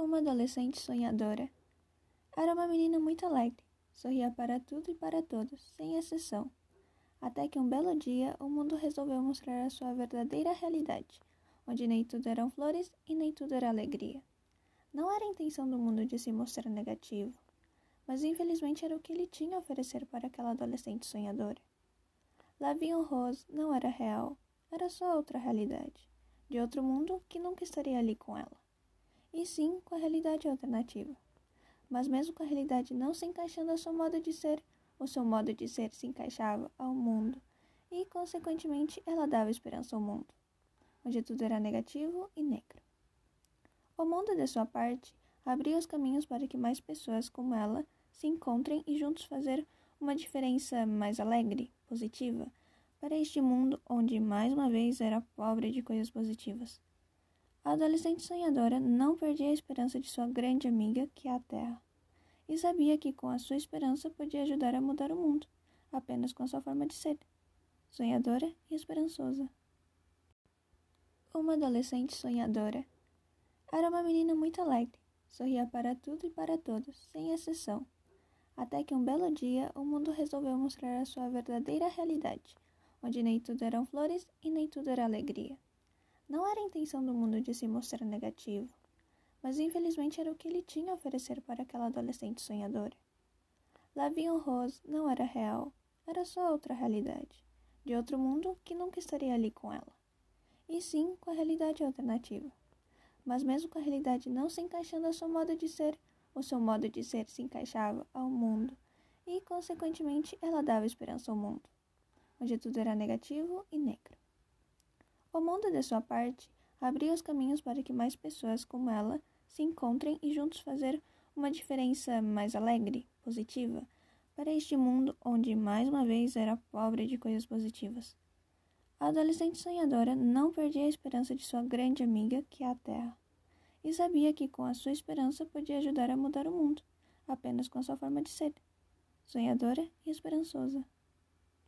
Uma adolescente sonhadora. Era uma menina muito alegre, sorria para tudo e para todos, sem exceção. Até que um belo dia o mundo resolveu mostrar a sua verdadeira realidade, onde nem tudo eram flores e nem tudo era alegria. Não era a intenção do mundo de se mostrar negativo, mas infelizmente era o que ele tinha a oferecer para aquela adolescente sonhadora. Lavinho Rose não era real, era só outra realidade, de outro mundo que nunca estaria ali com ela. E sim com a realidade alternativa. Mas mesmo com a realidade não se encaixando ao seu modo de ser, o seu modo de ser se encaixava ao mundo, e consequentemente ela dava esperança ao mundo, onde tudo era negativo e negro. O mundo, de sua parte, abria os caminhos para que mais pessoas como ela se encontrem e juntos fazer uma diferença mais alegre, positiva, para este mundo onde mais uma vez era pobre de coisas positivas. A adolescente sonhadora não perdia a esperança de sua grande amiga, que é a Terra, e sabia que com a sua esperança podia ajudar a mudar o mundo, apenas com a sua forma de ser, sonhadora e esperançosa. Uma adolescente sonhadora era uma menina muito alegre, sorria para tudo e para todos, sem exceção. Até que um belo dia o mundo resolveu mostrar a sua verdadeira realidade, onde nem tudo eram flores e nem tudo era alegria. Não era a intenção do mundo de se mostrar negativo, mas infelizmente era o que ele tinha a oferecer para aquela adolescente sonhadora. Lavinho Rose não era real, era só outra realidade, de outro mundo que nunca estaria ali com ela. E sim com a realidade alternativa mas mesmo com a realidade não se encaixando ao seu modo de ser, o seu modo de ser se encaixava ao mundo e, consequentemente, ela dava esperança ao mundo, onde tudo era negativo e negro. O mundo, de sua parte, abria os caminhos para que mais pessoas como ela se encontrem e juntos fazer uma diferença mais alegre, positiva, para este mundo onde mais uma vez era pobre de coisas positivas. A adolescente sonhadora não perdia a esperança de sua grande amiga, que é a Terra, e sabia que com a sua esperança podia ajudar a mudar o mundo, apenas com a sua forma de ser, sonhadora e esperançosa.